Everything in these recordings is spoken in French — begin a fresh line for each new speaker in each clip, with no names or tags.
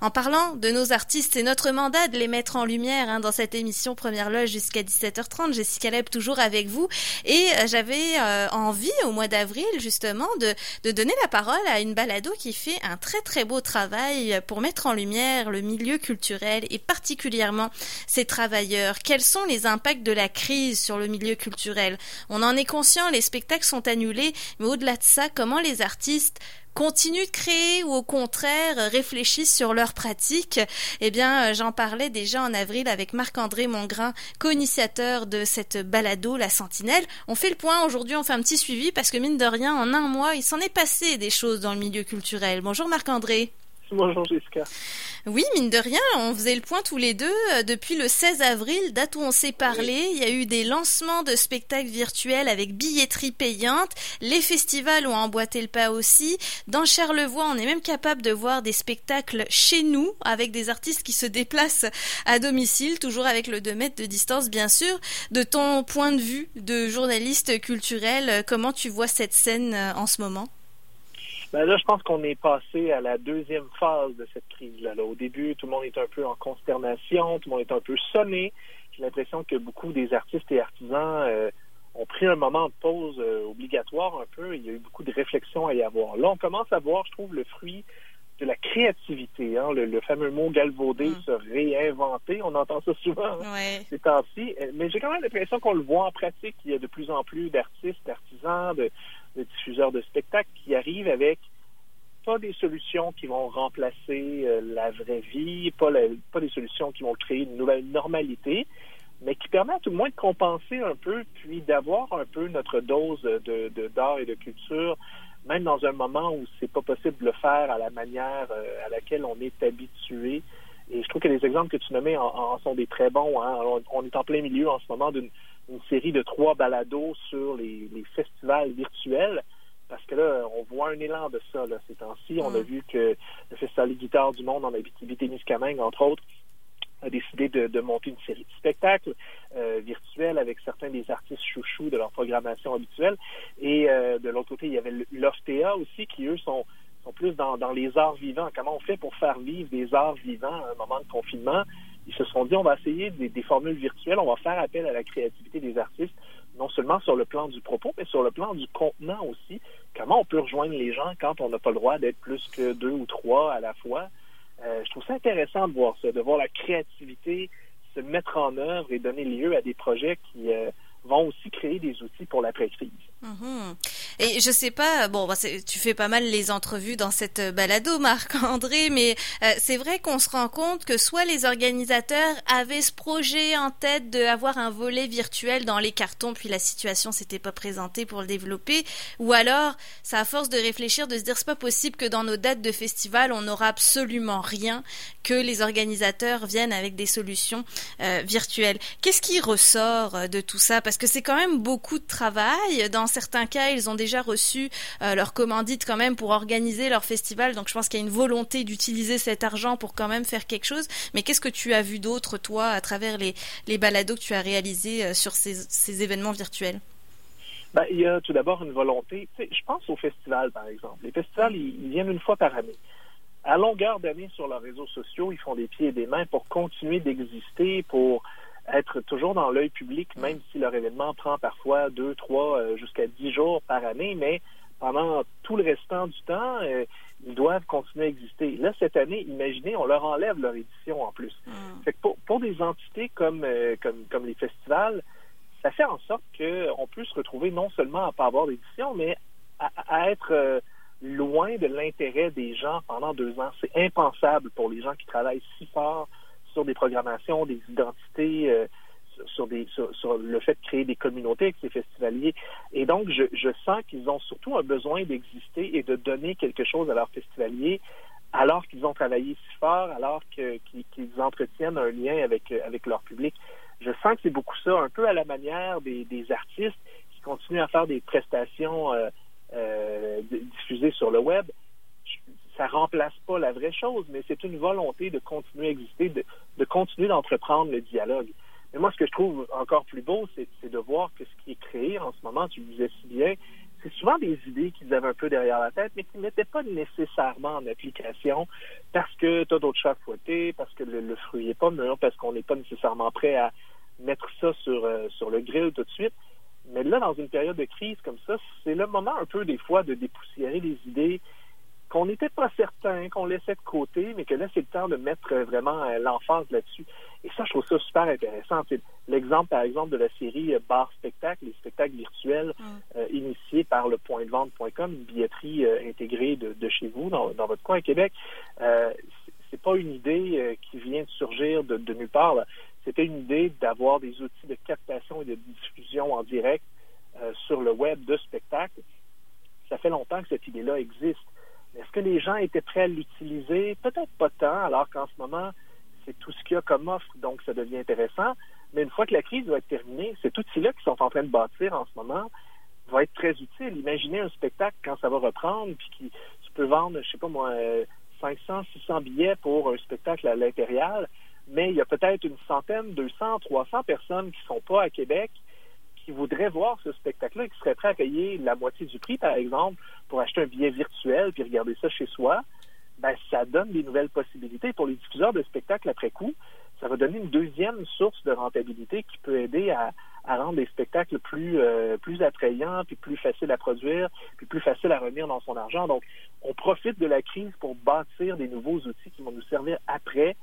En parlant de nos artistes, c'est notre mandat de les mettre en lumière hein, dans cette émission Première Loge jusqu'à 17h30. Jessica Leb toujours avec vous. Et euh, j'avais euh, envie au mois d'avril justement de, de donner la parole à une balado qui fait un très très beau travail pour mettre en lumière le milieu culturel et particulièrement ses travailleurs. Quels sont les impacts de la crise sur le milieu culturel? On en est conscient, les spectacles sont annulés, mais au-delà de ça, comment les artistes continuent de créer ou au contraire réfléchissent sur leurs pratiques. Eh bien, euh, j'en parlais déjà en avril avec Marc-André Mongrain, co-initiateur de cette balado La Sentinelle. On fait le point aujourd'hui, on fait un petit suivi parce que mine de rien, en un mois, il s'en est passé des choses dans le milieu culturel. Bonjour Marc-André.
Bonjour Jessica.
Oui, mine de rien, on faisait le point tous les deux. Euh, depuis le 16 avril, date où on s'est parlé, il y a eu des lancements de spectacles virtuels avec billetterie payante. Les festivals ont emboîté le pas aussi. Dans Charlevoix, on est même capable de voir des spectacles chez nous avec des artistes qui se déplacent à domicile, toujours avec le 2 mètres de distance, bien sûr. De ton point de vue de journaliste culturel, comment tu vois cette scène euh, en ce moment?
Ben là, je pense qu'on est passé à la deuxième phase de cette crise-là. Au début, tout le monde est un peu en consternation, tout le monde est un peu sonné. J'ai l'impression que beaucoup des artistes et artisans euh, ont pris un moment de pause euh, obligatoire un peu. Il y a eu beaucoup de réflexions à y avoir. Là, on commence à voir, je trouve, le fruit de la créativité, hein, le, fameux mot galvaudé, mm. se réinventer. On entend ça souvent
hein,
ces temps-ci. Mais j'ai quand même l'impression qu'on le voit en pratique. Il y a de plus en plus d'artistes, d'artisans, de, de diffuseurs de spectacles qui arrivent avec pas des solutions qui vont remplacer euh, la vraie vie, pas, pas des solutions qui vont créer une nouvelle normalité, mais qui permettent au moins de compenser un peu, puis d'avoir un peu notre dose de, d'art et de culture, même dans un moment où c'est pas possible de le faire à la manière euh, à laquelle on est habitué. Et je trouve que les exemples que tu nommais en, sont des très bons. Hein. On, est en plein milieu en ce moment d'une une série de trois balados sur les, festivals virtuels. Parce que là, on voit un élan de ça, là, ces temps-ci. On a mm. vu que le Festival des guitares du monde en Abitibi-Témiscamingue, entre autres, a décidé de, monter une série de spectacles euh, virtuels avec certains des artistes chouchous de leur programmation habituelle. Et euh, de l'autre côté, il y avait l'OFTA aussi, qui, eux, sont, sont plus dans, dans les arts vivants. Comment on fait pour faire vivre des arts vivants à un moment de confinement? Ils se sont dit, on va essayer des, formules virtuelles, on va faire appel à la créativité des artistes, non seulement sur le plan du propos, mais sur le plan du contenant aussi. Comment on peut rejoindre les gens quand on n'a pas le droit d'être plus que deux ou trois à la fois? Euh, je trouve ça intéressant de voir ça, de voir la créativité se mettre en œuvre et donner lieu à des projets qui euh, vont aussi créer des outils pour l'après-crise.
Mhm. Et je sais pas, bon, bah, tu fais pas mal les entrevues dans cette balado, Marc-André, mais euh, c'est vrai qu'on se rend compte que soit les organisateurs avaient ce projet en tête d'avoir un volet virtuel dans les cartons, puis la situation s'était pas présentée pour le développer, ou alors, ça à force de réfléchir, de se dire c'est pas possible que dans nos dates de festival, on n'aura absolument rien, que les organisateurs viennent avec des solutions euh, virtuelles. Qu'est-ce qui ressort euh, de tout ça? Parce que c'est quand même beaucoup de travail. Dans certains cas, ils ont déjà reçu euh, leur commandite quand même pour organiser leur festival. Donc je pense qu'il y a une volonté d'utiliser cet argent pour quand même faire quelque chose. Mais qu'est-ce que tu as vu d'autre, toi, à travers les, les balados que tu as réalisés euh, sur ces, ces événements virtuels?
Ben, il y a tout d'abord une volonté. je pense aux festivals, par exemple. Les festivals, ils, viennent une fois par année. À longueur d'année sur leurs réseaux sociaux, ils font des pieds et des mains pour continuer d'exister, pour être toujours dans l'œil public, même si leur événement prend parfois deux, trois, euh, jusqu'à dix jours par année, mais pendant tout le restant du temps, euh, ils doivent continuer à exister. Là, cette année, imaginez, on leur enlève leur édition en plus. Mm. Fait que pour, pour, des entités comme, euh, comme, comme les festivals, ça fait en sorte qu'on peut se retrouver non seulement à pas avoir d'édition, mais à, à être loin de l'intérêt des gens pendant deux ans. C'est impensable pour les gens qui travaillent si fort sur des programmations, des identités, euh, sur, le fait de créer des communautés avec ces festivaliers. Et donc, je, sens qu'ils ont surtout un besoin d'exister et de donner quelque chose à leurs festivaliers alors qu'ils ont travaillé si fort, alors qu'ils entretiennent un lien avec, leur public. Je sens que c'est beaucoup ça, un peu à la manière des, des artistes qui continuent à faire des prestations euh, euh, diffusées sur le web ça remplace pas la vraie chose, mais c'est une volonté de continuer à exister, de, continuer d'entreprendre le dialogue. Mais moi, ce que je trouve encore plus beau, c'est de voir que ce qui est créé en ce moment, tu le disais si bien, c'est souvent des idées qu'ils avaient un peu derrière la tête, mais qu'ils ne mettaient pas nécessairement en application parce que tu as d'autres chats à fouetter, parce que le, fruit n'est pas mûr, parce qu'on n'est pas nécessairement prêt à mettre ça sur, euh, sur le grill tout de suite. Mais là, dans une période de crise comme ça, c'est le moment un peu des fois de dépoussiérer les idées qu'on n'était pas certain, qu'on laissait de côté, mais que là, c'est le temps de mettre vraiment euh, l'emphase là-dessus. Et ça, je trouve ça super intéressant. L'exemple, par exemple, de la série euh, Bar Spectacle, les spectacles virtuels mm. euh, initiés par le point de vente.com, une billetterie intégrée de, chez vous, dans, votre coin à Québec. Euh, c'est pas une idée qui vient de surgir de, de nulle part. C'était une idée d'avoir des outils de captation et de diffusion en direct sur le web de spectacles. Ça fait longtemps que cette idée-là existe. Est-ce que les gens étaient prêts à l'utiliser? Peut-être pas tant, alors qu'en ce moment, c'est tout ce qu'il y a comme offre, donc ça devient intéressant. Mais une fois que la crise va être terminée, cet outil-là qu'ils sont en train de bâtir en ce moment va être très utile. Imaginez un spectacle quand ça va reprendre, puis qui tu peux vendre, je sais pas moi, 500, 600 billets pour un spectacle à l'intérieur, mais il y a peut-être une centaine, 200, 300 personnes qui sont pas à Québec qui voudraient voir ce spectacle-là et qui seraient prêts à payer la moitié du prix, par exemple, pour acheter un billet virtuel puis regarder ça chez soi, ben, ça donne des nouvelles possibilités. Pour les diffuseurs de spectacles après coup, ça va donner une deuxième source de rentabilité qui peut aider à, rendre les spectacles plus, euh, plus attrayants, puis plus faciles à produire, puis plus faciles à revenir dans son argent. Donc, on profite de la crise pour bâtir des nouveaux outils qui vont nous servir après,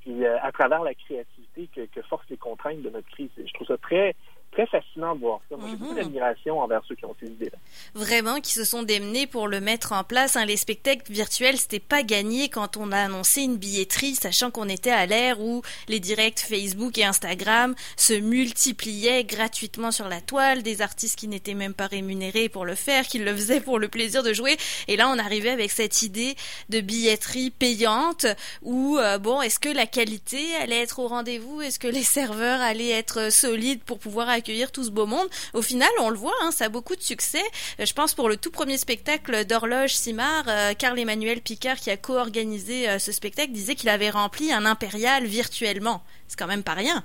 puis euh, à travers la créativité que, que forcent les contraintes de notre crise. je trouve ça très, très fascinant de voir ça. Moi, j'ai beaucoup mhm. d'admiration envers ceux qui ont ces idées-là.
Vraiment, qui se sont démenés pour le mettre en place. Hein. Les spectacles virtuels, c'était pas gagné quand on a annoncé une billetterie, sachant qu'on était à l'ère où les directs Facebook et Instagram se multipliaient gratuitement sur la toile, des artistes qui n'étaient même pas rémunérés pour le faire, qui le faisaient pour le plaisir de jouer. Et là, on arrivait avec cette idée de billetterie payante où, euh, bon, est-ce que la qualité allait être au rendez-vous? Est-ce que les serveurs allaient être solides pour pouvoir accueillir tout ce beau monde. Au final, on le voit, hein, ça a beaucoup de succès. Euh, je pense pour le tout premier spectacle d'horloge Simard, euh, Carl Emmanuel Picard, qui a co-organisé euh, ce spectacle, disait qu'il avait rempli un impérial virtuellement. C'est quand même pas rien.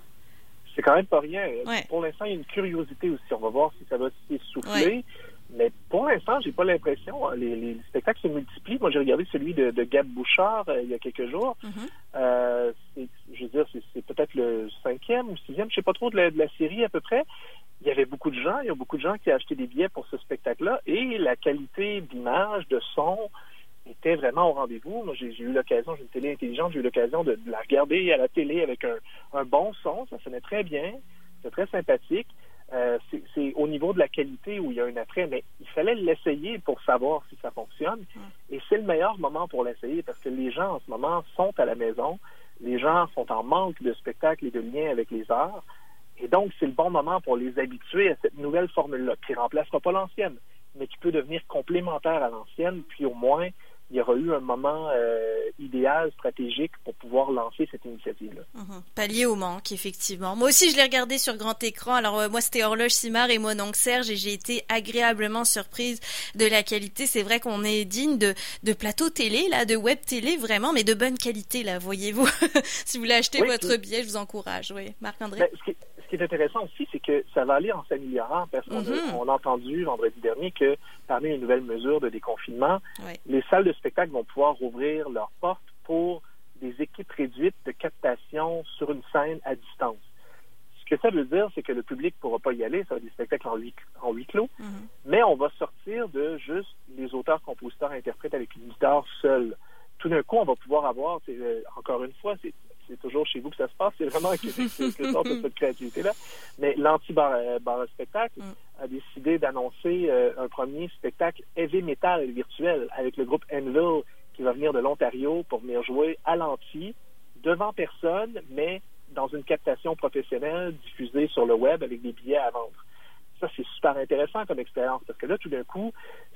C'est quand même pas rien. Pour l'instant, il y a une curiosité aussi. On va voir si ça va s'essouffler. Mais pour l'instant, j'ai pas l'impression. Hein, les, spectacles se multiplient. Moi, j'ai regardé celui de, Gab Bouchard euh, il y a quelques jours. Mm-hmm. Euh, je veux dire, c'est peut-être le cinquième ou sixième, je sais pas trop de la, série à peu près. Il y avait beaucoup de gens. Il y a beaucoup de gens qui ont acheté des billets pour ce spectacle-là. Et la qualité d'image, de son, était vraiment au rendez-vous. Moi, j'ai eu l'occasion, j'ai une télé intelligente, j'ai eu l'occasion de, la regarder à la télé avec un, un bon son. Ça sonnait très bien. C'était très sympathique. Euh, c'est au niveau de la qualité où il y a un attrait, mais il fallait l'essayer pour savoir si ça fonctionne. Et c'est le meilleur moment pour l'essayer parce que les gens en ce moment sont à la maison, les gens sont en manque de spectacles et de liens avec les arts. Et donc, c'est le bon moment pour les habituer à cette nouvelle formule-là, qui ne remplacera pas l'ancienne, mais qui peut devenir complémentaire à l'ancienne, puis au moins il y aura eu un moment euh, idéal, stratégique pour pouvoir lancer cette initiative-là.
Mhm. Pallier au manque, effectivement. Moi aussi, je l'ai regardé sur grand écran. Alors, euh, moi, c'était Horloge Simard et moi, donc Serge, et j'ai été agréablement surprise de la qualité. C'est vrai qu'on est digne de, de plateau télé, là, de web télé, vraiment, mais de bonne qualité, là, voyez-vous. si vous voulez acheter votre billet, je vous encourage. Oui, Marc-André?
Ben, ce qui est intéressant aussi, c'est que ça va aller en s'améliorant parce qu'on mhm. a, entendu vendredi dernier que parmi les nouvelles mesures de déconfinement, les salles de spectacle vont pouvoir rouvrir leurs portes pour des équipes réduites de captation sur une scène à distance. Ce que ça veut dire, c'est que le public ne pourra pas y aller, ça va être des spectacles en huis, en huis clos, mhm. mais on va sortir de juste les auteurs, compositeurs, interprètes avec une guitare seule. Tout d'un coup, on va pouvoir avoir, euh, encore une fois, c'est c'est toujours chez vous que ça se passe. C'est vraiment quelque sorte de cette créativité-là. Mais l'anti-bar euh, spectacle mm. a décidé d'annoncer euh, un premier spectacle heavy metal virtuel avec le groupe Enville qui va venir de l'Ontario pour venir jouer à l'anti devant personne, mais dans une captation professionnelle diffusée sur le web avec des billets à vendre. Ça, c'est super intéressant comme expérience parce que là, tout d'un coup,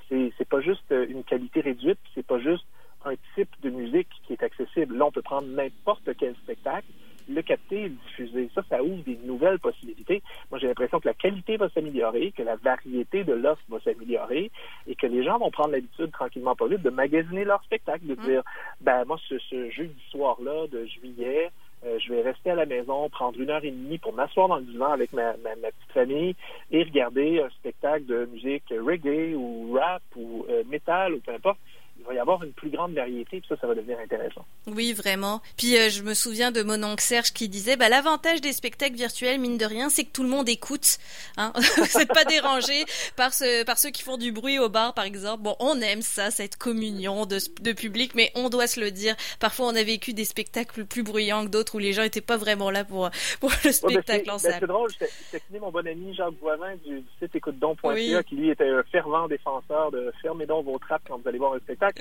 c'est, c'est pas juste une qualité réduite, c'est pas juste un type de musique qui est accessible. Là, on peut prendre n'importe quel spectacle, le capter et le diffuser. Ça, ça ouvre des nouvelles possibilités. Moi, j'ai l'impression que la qualité va s'améliorer, que la variété de l'offre va s'améliorer et que les gens vont prendre l'habitude, tranquillement pas vite, de magasiner leur spectacle, de mm. dire, ben moi, ce, ce jeudi soir-là de juillet, euh, je vais rester à la maison, prendre une heure et demie pour m'asseoir dans le divan avec ma, ma, petite famille et regarder un spectacle de musique reggae ou rap ou euh, métal ou peu importe il va y avoir une plus grande variété, puis ça, ça va devenir intéressant.
Oui, vraiment. Puis euh, je me souviens de mon oncle Serge qui disait, bah, l'avantage des spectacles virtuels, mine de rien, c'est que tout le monde écoute. Hein Vous n'êtes pas dérangé par, ce, par ceux qui font du bruit au bar, par exemple. Bon, on aime ça, cette communion de, de public, mais on doit se le dire. Parfois, on a vécu des spectacles plus bruyants que d'autres où les gens n'étaient pas vraiment là pour, pour le spectacle en salle.
C'est drôle, j'ai mon bon ami Jacques Boivin du, site écoute-don.ca qui lui était un fervent défenseur de fermer donc vos trappes quand vous allez voir un spectacle.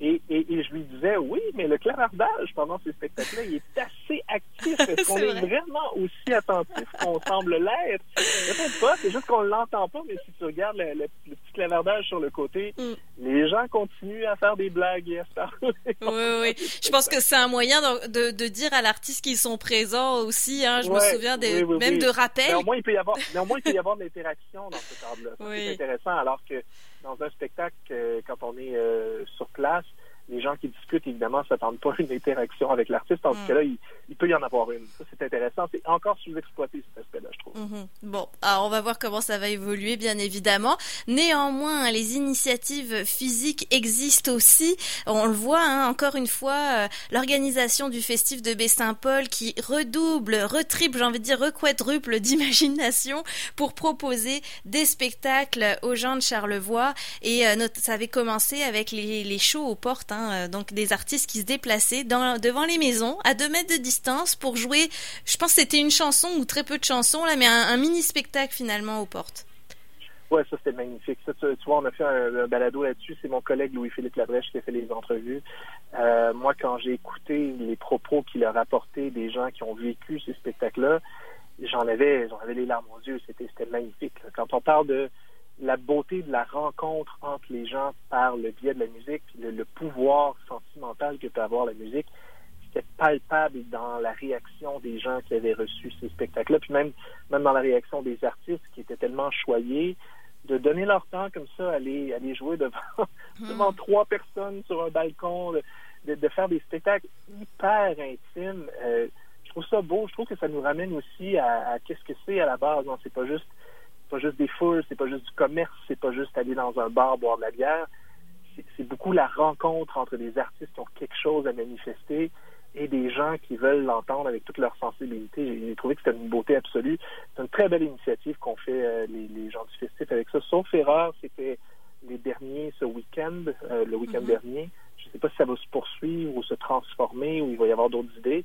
Et, et, et, je lui disais, oui, mais le clavardage pendant ces spectacles-là, il est assez actif. Est-ce qu'on est, vraiment aussi attentif qu'on semble l'être? Peut-être pas, c'est juste qu'on l'entend pas, mais si tu regardes le, le, petit clavardage sur le côté, mm. les gens continuent à faire des blagues et à se
parler. oui, oui. Je pense que c'est un moyen de, de, dire à l'artiste qu'ils sont présents aussi. Hein. Je me souviens des, même de rappels.
Néanmoins, il peut y avoir, néanmoins, il peut y avoir de l'interaction dans ce cadre-là. C'est intéressant, alors que dans un spectacle, quand on est euh, sur place, les gens qui discutent, évidemment, ne s'attendent pas à une interaction avec l'artiste. En tout cas, là, il, peut y en avoir une. Ça, c'est intéressant. C'est encore sous-exploité, cet aspect-là, je trouve.
Mhm. Bon, alors on va voir comment ça va évoluer, bien évidemment. Néanmoins, les initiatives physiques existent aussi. On le voit, hein, encore une fois, euh, l'organisation du festif de Baie-Saint-Paul qui redouble, retriple, j'ai envie de dire, requadruple d'imagination pour proposer des spectacles aux gens de Charlevoix. Et euh, ça avait commencé avec les, les shows aux portes, hein, Hein, euh, donc des artistes qui se déplaçaient devant les maisons à deux mètres de distance pour jouer. Je pense que c'était une chanson ou très peu de chansons là, mais un, mini spectacle finalement aux portes.
Ouais, ça c'était magnifique. Ça, tu, vois, on a fait un, balado là-dessus. C'est mon collègue Louis-Philippe Labrèche qui a fait les entrevues. Euh, moi, quand j'ai écouté les propos qu'il a rapportés des gens qui ont vécu ces spectacles-là, j'en avais, j'en avais les larmes aux yeux. C'était, c'était magnifique. Quand on parle de la beauté de la rencontre entre les gens par le biais de la musique, le, pouvoir sentimental que peut avoir la musique, c'était palpable dans la réaction des gens qui avaient reçu ces spectacles-là, puis même, même dans la réaction des artistes qui étaient tellement choyés de donner leur temps comme ça, aller, aller jouer devant, hmm. devant trois personnes sur un balcon, de, de, faire des spectacles hyper intimes. Euh, je trouve ça beau. Je trouve que ça nous ramène aussi à, à qu'est-ce que c'est à la base. Non, c'est pas juste pas juste des foules, c'est pas juste du commerce, c'est pas juste aller dans un bar boire de la bière. C'est beaucoup la rencontre entre des artistes qui ont quelque chose à manifester et des gens qui veulent l'entendre avec toute leur sensibilité. J'ai trouvé que c'était une beauté absolue. C'est une très belle initiative qu'ont fait euh, les, gens du festif avec ça. Sauf erreur, c'était les derniers ce week-end, euh, le week-end mm-hmm. dernier. Je ne sais pas si ça va se poursuivre ou se transformer ou il va y avoir d'autres idées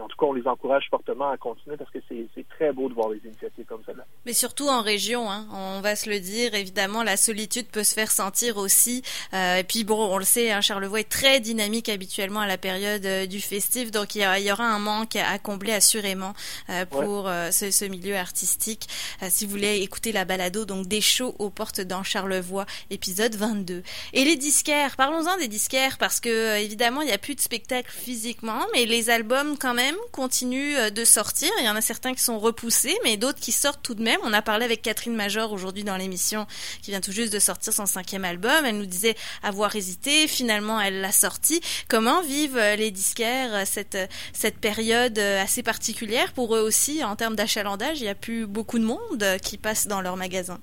en tout cas, on les encourage fortement à continuer parce que c'est très beau de voir des initiatives comme celle-là.
Mais surtout en région, hein, on va se le dire, évidemment, la solitude peut se faire sentir aussi. Euh, et puis bon, on le sait, hein, Charlevoix est très dynamique habituellement à la période euh, du festif, donc il y, aura un manque à, combler assurément euh, pour ce, ce, milieu artistique. si vous voulez écouter la balado, donc des shows aux portes dans Charlevoix, épisode 22. Et les disquaires, parlons-en des disquaires parce que évidemment, il n'y a plus de spectacle physiquement, mais les albums quand même continuent euh, de sortir. Il y en a certains qui sont repoussés, mais d'autres qui sortent tout de même. On a parlé avec Catherine Major aujourd'hui dans l'émission, qui vient tout juste de sortir son cinquième album. Elle nous disait avoir hésité. Finalement, elle l'a sorti. Comment vivent euh, les disquaires euh, cette, cette période assez particulière pour eux aussi en termes d'achalandage? Il n'y a plus beaucoup de monde qui passe dans leurs magasins.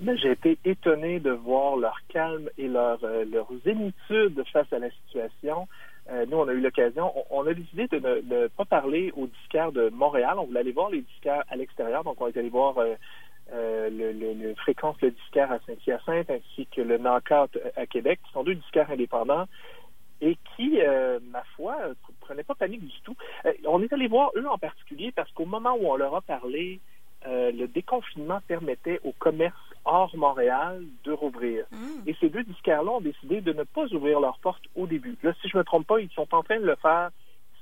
Ben, j'ai été étonné de voir leur calme et leur, leur zénitude face à la situation. Euh, nous, on a eu l'occasion, on, a décidé de ne, pas parler aux disquaires de Montréal. On voulait aller voir les disquaires à l'extérieur. Donc, on est allé voir euh, euh, le, Fréquence le disquaire à Saint-Hyacinthe ainsi que le Knockout à Québec, qui sont deux disquaires indépendants et qui, ma foi, ne prenaient pas panique du tout. on est allé voir eux en particulier parce qu'au moment où on leur a parlé, le déconfinement permettait au commerce hors Montréal de rouvrir. Hmm. Et ces deux disquaires-là ont décidé de ne pas ouvrir leurs portes au début. Là, si je ne me trompe pas, ils sont en train de le faire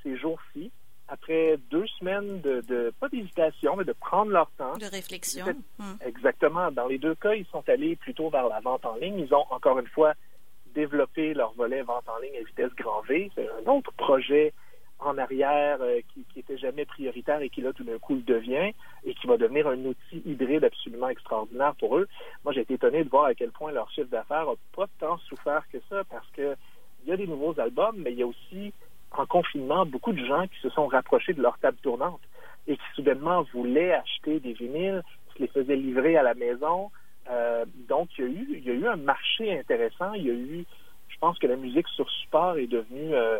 ces jours-ci, après deux semaines de, pas d'hésitation, mais de prendre leur temps.
De réflexion.
Hmm. Exactement. Dans les deux cas, ils sont allés plutôt vers la vente en ligne. Ils ont, encore une fois, développé leur volet vente en ligne à vitesse grand V. C'est un autre projet en arrière euh, qui, qui était jamais prioritaire et qui là tout d'un coup le devient et qui va devenir un outil hybride absolument extraordinaire pour eux. Moi, j'ai été étonné de voir à quel point leur chiffre d'affaires n'a pas tant souffert que ça parce que il y a des nouveaux albums, mais il y a aussi en confinement, beaucoup de gens qui se sont rapprochés de leur table tournante et qui soudainement voulaient acheter des vinyles, se les faisaient livrer à la maison. Euh, donc, il y, a eu, il y a eu un marché intéressant. Il y a eu, je pense que la musique sur support est devenue euh,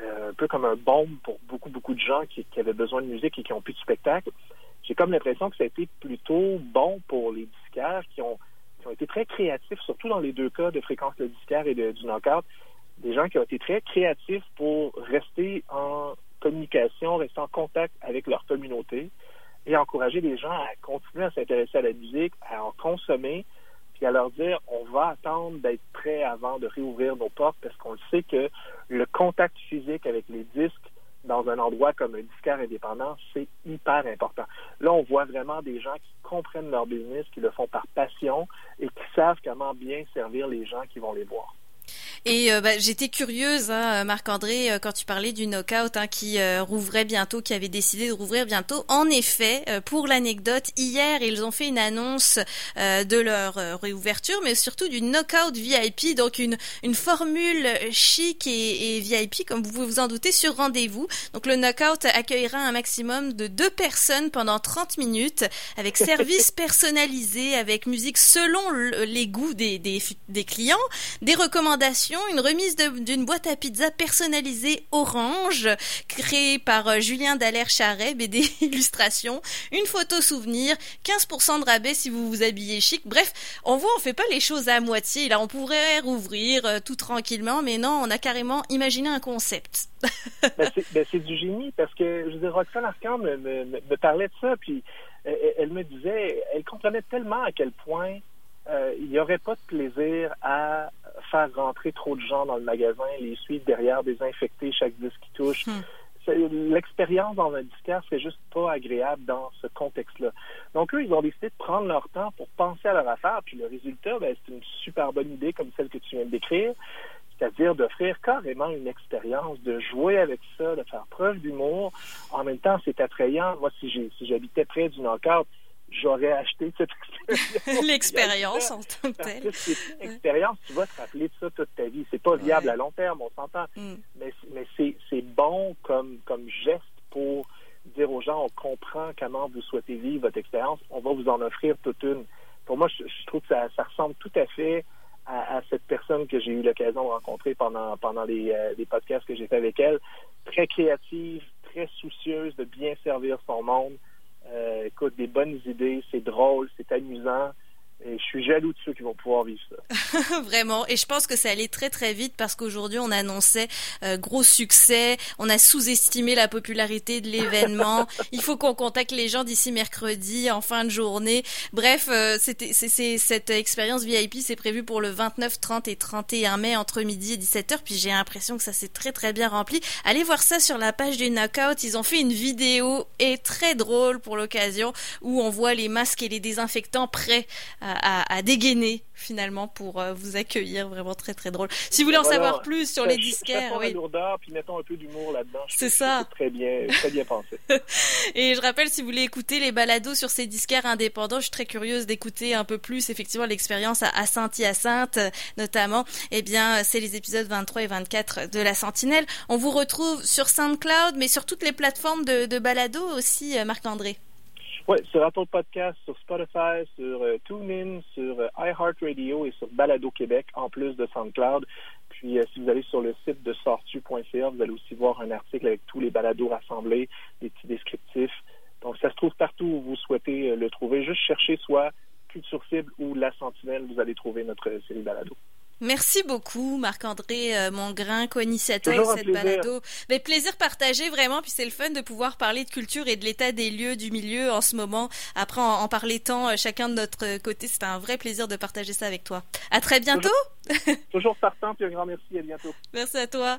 euh, un peu comme un bombe pour beaucoup, beaucoup de gens qui, avaient besoin de musique et qui ont plus de spectacle. J'ai comme l'impression que ça a été plutôt bon pour les disquaires qui ont, qui ont été très créatifs, surtout dans les deux cas de fréquence le disquaire et de, du knockout. Des gens qui ont été très créatifs pour rester en communication, rester en contact avec leur communauté et encourager les gens à continuer à s'intéresser à la musique, à en consommer, à leur dire on va attendre d'être prêt avant de réouvrir nos portes parce qu'on sait que le contact physique avec les disques dans un endroit comme un disquaire indépendant, c'est hyper important. Là, on voit vraiment des gens qui comprennent leur business, qui le font par passion et qui savent comment bien servir les gens qui vont les voir.
Et euh, bah, j'étais curieuse, hein, Marc-André, euh, quand tu parlais du knockout hein, qui euh, rouvrait bientôt, qui avait décidé de rouvrir bientôt. En effet, pour l'anecdote, hier, ils ont fait une annonce de leur réouverture, mais surtout du knockout VIP, donc une, une formule chic et, et, VIP, comme vous pouvez vous en douter, sur rendez-vous. Donc le knockout accueillera un maximum de deux personnes pendant 30 minutes, avec service personnalisé, avec musique selon les goûts des, des, des clients, des recommandations une remise d'une boîte à pizza personnalisée orange, créée par euh, Julien Dallaire-Charret, BD Illustration, une photo souvenir, 15% de rabais si vous vous habillez chic. Bref, on voit, on fait pas les choses à moitié. Là, on pourrait rouvrir euh, tout tranquillement, mais non, on a carrément imaginé un concept.
ben, ben c'est du génie parce que, je veux dire, Roxane Arcand me, me, me, parlait de ça, puis elle, elle me disait, elle comprenait tellement à quel point euh, il n'y aurait pas de plaisir à faire rentrer trop de gens dans le magasin, les suivre derrière, désinfecter chaque disque qui touche. Hmm. L'expérience dans un disquaire, c'est juste pas agréable dans ce contexte-là. Donc, eux, ils ont décidé de prendre leur temps pour penser à leur affaire, puis le résultat, ben, c'est une super bonne idée comme celle que tu viens de décrire, c'est-à-dire d'offrir carrément une expérience, de jouer avec ça, de faire preuve d'humour. En même temps, c'est attrayant. Moi, si j'habitais près du knockout, j'aurais acheté cette expérience.
L'expérience en tant que telle.
C'est une expérience, tu vas te rappeler de ça toute ta vie. C'est pas viable à long terme, on s'entend. Mm. Mais, mais c'est bon comme, comme geste pour dire aux gens, on comprend comment vous souhaitez vivre votre expérience, on va vous en offrir toute une. Pour moi, je, trouve que ça, ça, ressemble tout à fait à, à cette personne que j'ai eu l'occasion de rencontrer pendant, pendant les, euh, les podcasts que j'ai fait avec elle. Très créative, très soucieuse de bien servir son monde. Euh, écoute, des bonnes idées, c'est drôle, c'est amusant. Et je suis jaloux de ceux qui vont pouvoir vivre
ça. Vraiment. Et je pense que ça allait très très vite parce qu'aujourd'hui on annonçait euh, gros succès. On a sous-estimé la popularité de l'événement. Il faut qu'on contacte les gens d'ici mercredi en fin de journée. Bref, euh, c'était c'est cette expérience VIP c'est prévu pour le 29, 30 et 31 mai entre midi et 17h. Puis j'ai l'impression que ça s'est très très bien rempli. Allez voir ça sur la page du Knockout. Ils ont fait une vidéo et très drôle pour l'occasion où on voit les masques et les désinfectants prêts à, dégainer finalement pour euh, vous accueillir. Vraiment très très drôle. Si vous voulez en savoir plus sur les disquaires,
oui. lourdeur, puis mettons un peu d'humour là-dedans.
C'est ça.
Très bien, très bien pensé.
Et je rappelle, si vous voulez écouter les balados sur ces disquaires indépendants, je suis très curieuse d'écouter un peu plus effectivement l'expérience à, Saint-Hyacinthe notamment. Eh bien, c'est les épisodes 23 et 24 de la Sentinelle. On vous retrouve sur SoundCloud, mais sur toutes les plateformes de, de balado aussi, euh, Marc-André.
Oui, sur Apple Podcast, sur Spotify, sur euh, TuneIn, sur euh, iHeartRadio et sur Balado Québec, en plus de SoundCloud. Puis, euh, si vous allez sur le site de sortu.ca, vous allez aussi voir un article avec tous les balados rassemblés, des petits descriptifs. Donc, ça se trouve partout où vous souhaitez le trouver. Juste chercher soit Culture Cible ou La Sentinelle, vous allez trouver notre série balado.
Merci beaucoup, Marc-André euh, Mongrain, co-initiateur de cette balado. Mais plaisir partagé vraiment, puis c'est le fun de pouvoir parler de culture et de l'état des lieux du milieu en ce moment. Après, en, parler tant euh, chacun de notre côté, c'est un vrai plaisir de partager ça avec toi. À très bientôt.
Toujours, toujours partant, puis un grand merci, à bientôt.
Merci à toi.